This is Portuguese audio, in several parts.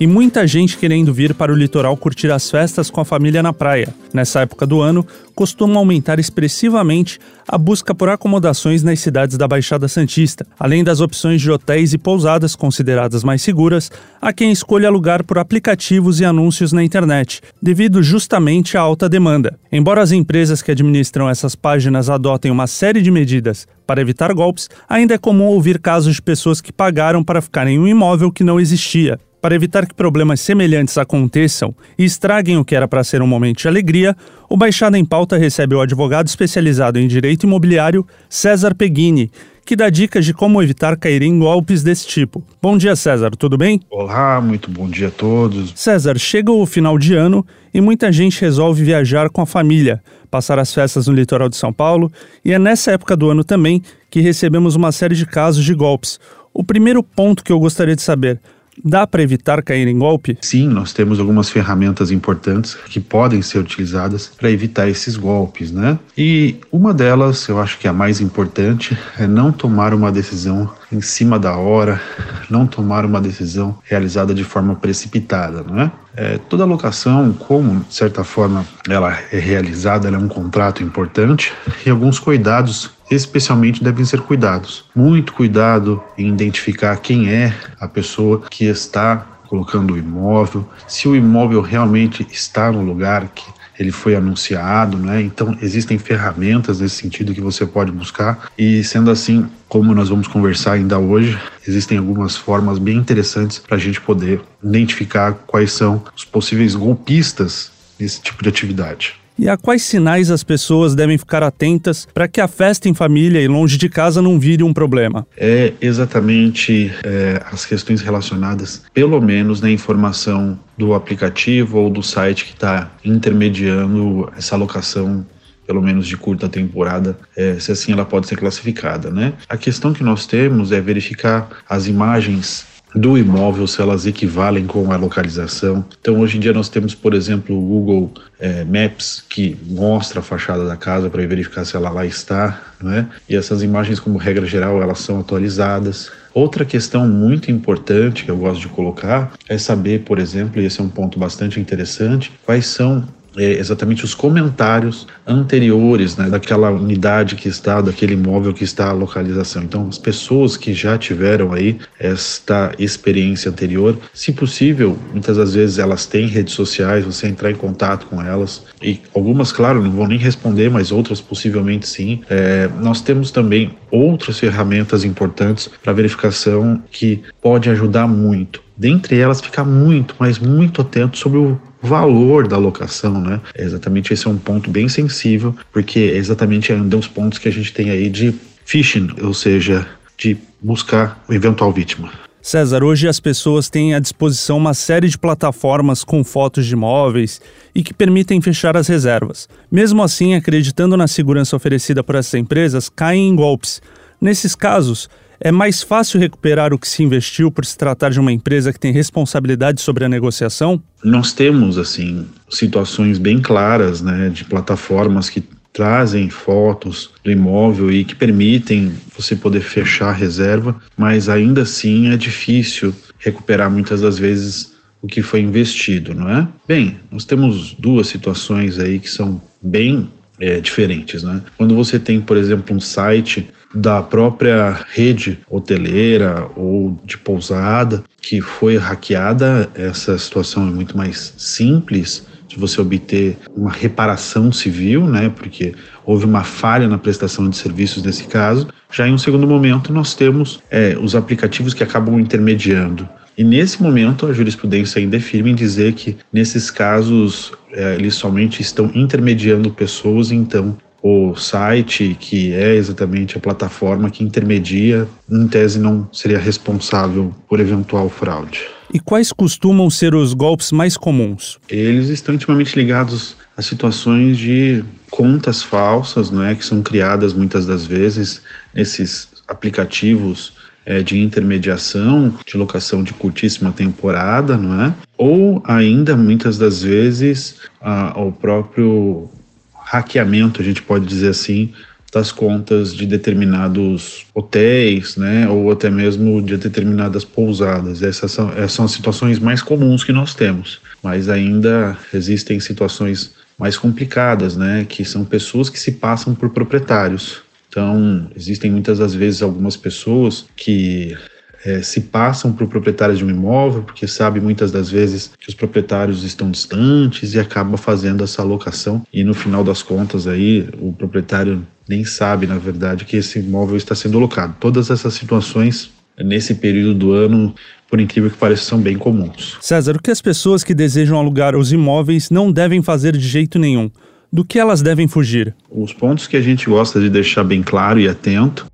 e muita gente querendo vir para o litoral curtir as festas com a família na praia. Nessa época do ano, costuma aumentar expressivamente a busca por acomodações nas cidades da Baixada Santista. Além das opções de hotéis e pousadas consideradas mais seguras, há quem escolha alugar por aplicativos e anúncios na internet, devido justamente à alta demanda. Embora as empresas que administram essas páginas adotem uma série de medidas para evitar golpes, ainda é comum ouvir casos de pessoas que pagaram para ficar em um imóvel que não existia. Para evitar que problemas semelhantes aconteçam e estraguem o que era para ser um momento de alegria, o Baixada em Pauta recebe o advogado especializado em direito imobiliário César Peguini, que dá dicas de como evitar cair em golpes desse tipo. Bom dia, César, tudo bem? Olá, muito bom dia a todos. César, chega o final de ano e muita gente resolve viajar com a família, passar as festas no litoral de São Paulo, e é nessa época do ano também que recebemos uma série de casos de golpes. O primeiro ponto que eu gostaria de saber: dá para evitar cair em golpe? Sim, nós temos algumas ferramentas importantes que podem ser utilizadas para evitar esses golpes, né? E uma delas, eu acho que é a mais importante, é não tomar uma decisão em cima da hora, não tomar uma decisão realizada de forma precipitada, não é? É, toda locação, como de certa forma ela é realizada, ela é um contrato importante e alguns cuidados especialmente devem ser cuidados. Muito cuidado em identificar quem é a pessoa que está colocando o imóvel, se o imóvel realmente está no lugar que ele foi anunciado, né? Então existem ferramentas nesse sentido que você pode buscar e sendo assim, como nós vamos conversar ainda hoje, existem algumas formas bem interessantes para a gente poder identificar quais são os possíveis golpistas nesse tipo de atividade. E a quais sinais as pessoas devem ficar atentas para que a festa em família e longe de casa não vire um problema? É exatamente é, as questões relacionadas, pelo menos na informação do aplicativo ou do site que está intermediando essa locação pelo menos de curta temporada, é, se assim ela pode ser classificada, né? A questão que nós temos é verificar as imagens do imóvel, se elas equivalem com a localização. Então, hoje em dia, nós temos, por exemplo, o Google é, Maps, que mostra a fachada da casa para verificar se ela lá está, né? e essas imagens, como regra geral, elas são atualizadas. Outra questão muito importante que eu gosto de colocar é saber, por exemplo, e esse é um ponto bastante interessante, quais são é, exatamente os comentários anteriores né, daquela unidade que está, daquele imóvel que está a localização. Então, as pessoas que já tiveram aí esta experiência anterior, se possível, muitas das vezes elas têm redes sociais, você entrar em contato com elas e algumas, claro, não vão nem responder, mas outras possivelmente sim. É, nós temos também outras ferramentas importantes para verificação que pode ajudar muito. Dentre elas, ficar muito, mas muito atento sobre o valor da locação, né? É exatamente esse é um ponto bem sensível, porque é exatamente um dos pontos que a gente tem aí de phishing, ou seja, de buscar o eventual vítima. César, hoje as pessoas têm à disposição uma série de plataformas com fotos de imóveis e que permitem fechar as reservas. Mesmo assim, acreditando na segurança oferecida por essas empresas, caem em golpes. Nesses casos, é mais fácil recuperar o que se investiu por se tratar de uma empresa que tem responsabilidade sobre a negociação? Nós temos, assim, situações bem claras, né, de plataformas que trazem fotos do imóvel e que permitem você poder fechar a reserva, mas ainda assim é difícil recuperar muitas das vezes o que foi investido, não é? Bem, nós temos duas situações aí que são bem é, diferentes, né? Quando você tem, por exemplo, um site da própria rede hoteleira ou de pousada que foi hackeada, essa situação é muito mais simples de você obter uma reparação civil, né? Porque houve uma falha na prestação de serviços nesse caso. Já em um segundo momento, nós temos é, os aplicativos que acabam intermediando. E nesse momento, a jurisprudência ainda é firme em dizer que, nesses casos, é, eles somente estão intermediando pessoas, então o site, que é exatamente a plataforma que intermedia, em tese não seria responsável por eventual fraude. E quais costumam ser os golpes mais comuns? Eles estão intimamente ligados a situações de contas falsas, não é, que são criadas muitas das vezes nesses aplicativos é, de intermediação, de locação de curtíssima temporada, não é? ou ainda muitas das vezes a, o próprio hackeamento, a gente pode dizer assim, das contas de determinados hotéis, né, ou até mesmo de determinadas pousadas. Essas são, essas são as situações mais comuns que nós temos, mas ainda existem situações mais complicadas, né, que são pessoas que se passam por proprietários. Então, existem muitas das vezes algumas pessoas que é, se passam por proprietários de um imóvel, porque sabe muitas das vezes que os proprietários estão distantes e acaba fazendo essa alocação e no final das contas aí o proprietário nem sabe, na verdade, que esse imóvel está sendo alocado. Todas essas situações nesse período do ano, por incrível que pareça, são bem comuns. César, o que as pessoas que desejam alugar os imóveis não devem fazer de jeito nenhum? Do que elas devem fugir? Os pontos que a gente gosta de deixar bem claro e atento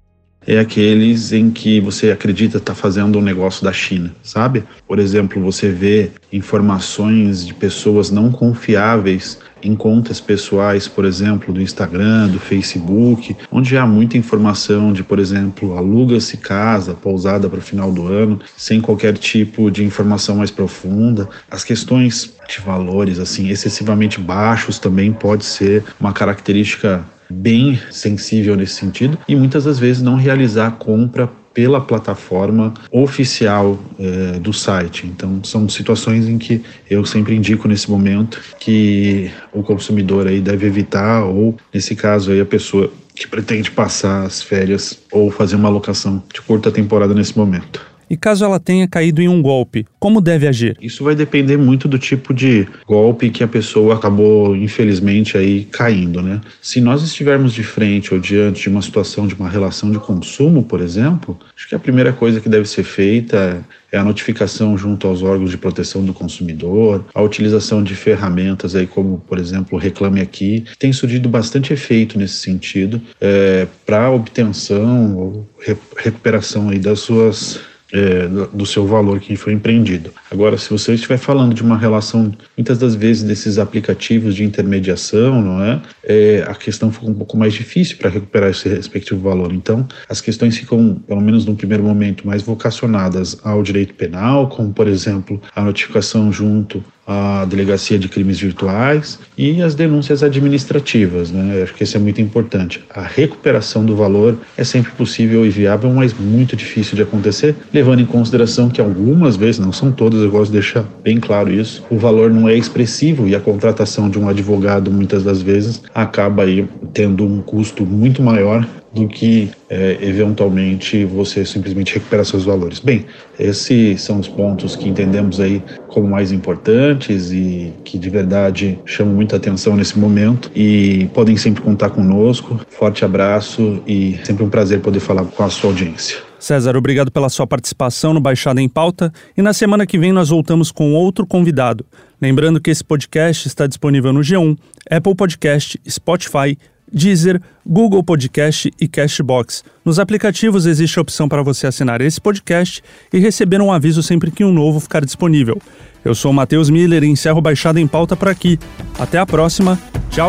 é aqueles em que você acredita estar tá fazendo um negócio da China, sabe? Por exemplo, você vê informações de pessoas não confiáveis em contas pessoais, por exemplo, do Instagram, do Facebook, onde há muita informação de, por exemplo, aluga-se casa, pousada para o final do ano, sem qualquer tipo de informação mais profunda. As questões de valores assim excessivamente baixos também pode ser uma característica bem sensível nesse sentido e muitas das vezes não realizar a compra pela plataforma oficial é, do site. Então, são situações em que eu sempre indico nesse momento que o consumidor aí deve evitar, ou nesse caso aí a pessoa que pretende passar as férias ou fazer uma alocação de curta temporada nesse momento. E caso ela tenha caído em um golpe, como deve agir? Isso vai depender muito do tipo de golpe que a pessoa acabou, infelizmente, aí caindo, né? Se nós estivermos de frente ou diante de uma situação de uma relação de consumo, por exemplo, acho que a primeira coisa que deve ser feita é a notificação junto aos órgãos de proteção do consumidor, a utilização de ferramentas aí como, por exemplo, o Reclame Aqui, tem surgido bastante efeito nesse sentido é, para obtenção ou recuperação aí das suas é, do seu valor que foi empreendido. Agora, se você estiver falando de uma relação, muitas das vezes desses aplicativos de intermediação, não é? é a questão fica um pouco mais difícil para recuperar esse respectivo valor. Então, as questões ficam, pelo menos no primeiro momento, mais vocacionadas ao direito penal, como, por exemplo, a notificação junto a Delegacia de Crimes Virtuais e as denúncias administrativas. Né? Acho que isso é muito importante. A recuperação do valor é sempre possível e viável, mas muito difícil de acontecer, levando em consideração que algumas vezes, não são todas, eu gosto de deixar bem claro isso, o valor não é expressivo e a contratação de um advogado muitas das vezes acaba aí tendo um custo muito maior do que é, eventualmente você simplesmente recuperar seus valores. Bem, esses são os pontos que entendemos aí como mais importantes e que de verdade chamam muita atenção nesse momento e podem sempre contar conosco. Forte abraço e sempre um prazer poder falar com a sua audiência. César, obrigado pela sua participação no Baixada em Pauta e na semana que vem nós voltamos com outro convidado. Lembrando que esse podcast está disponível no G1, Apple Podcast, Spotify, Deezer, Google Podcast e Cashbox. Nos aplicativos existe a opção para você assinar esse podcast e receber um aviso sempre que um novo ficar disponível. Eu sou o Matheus Miller e encerro Baixada em Pauta por aqui. Até a próxima. Tchau.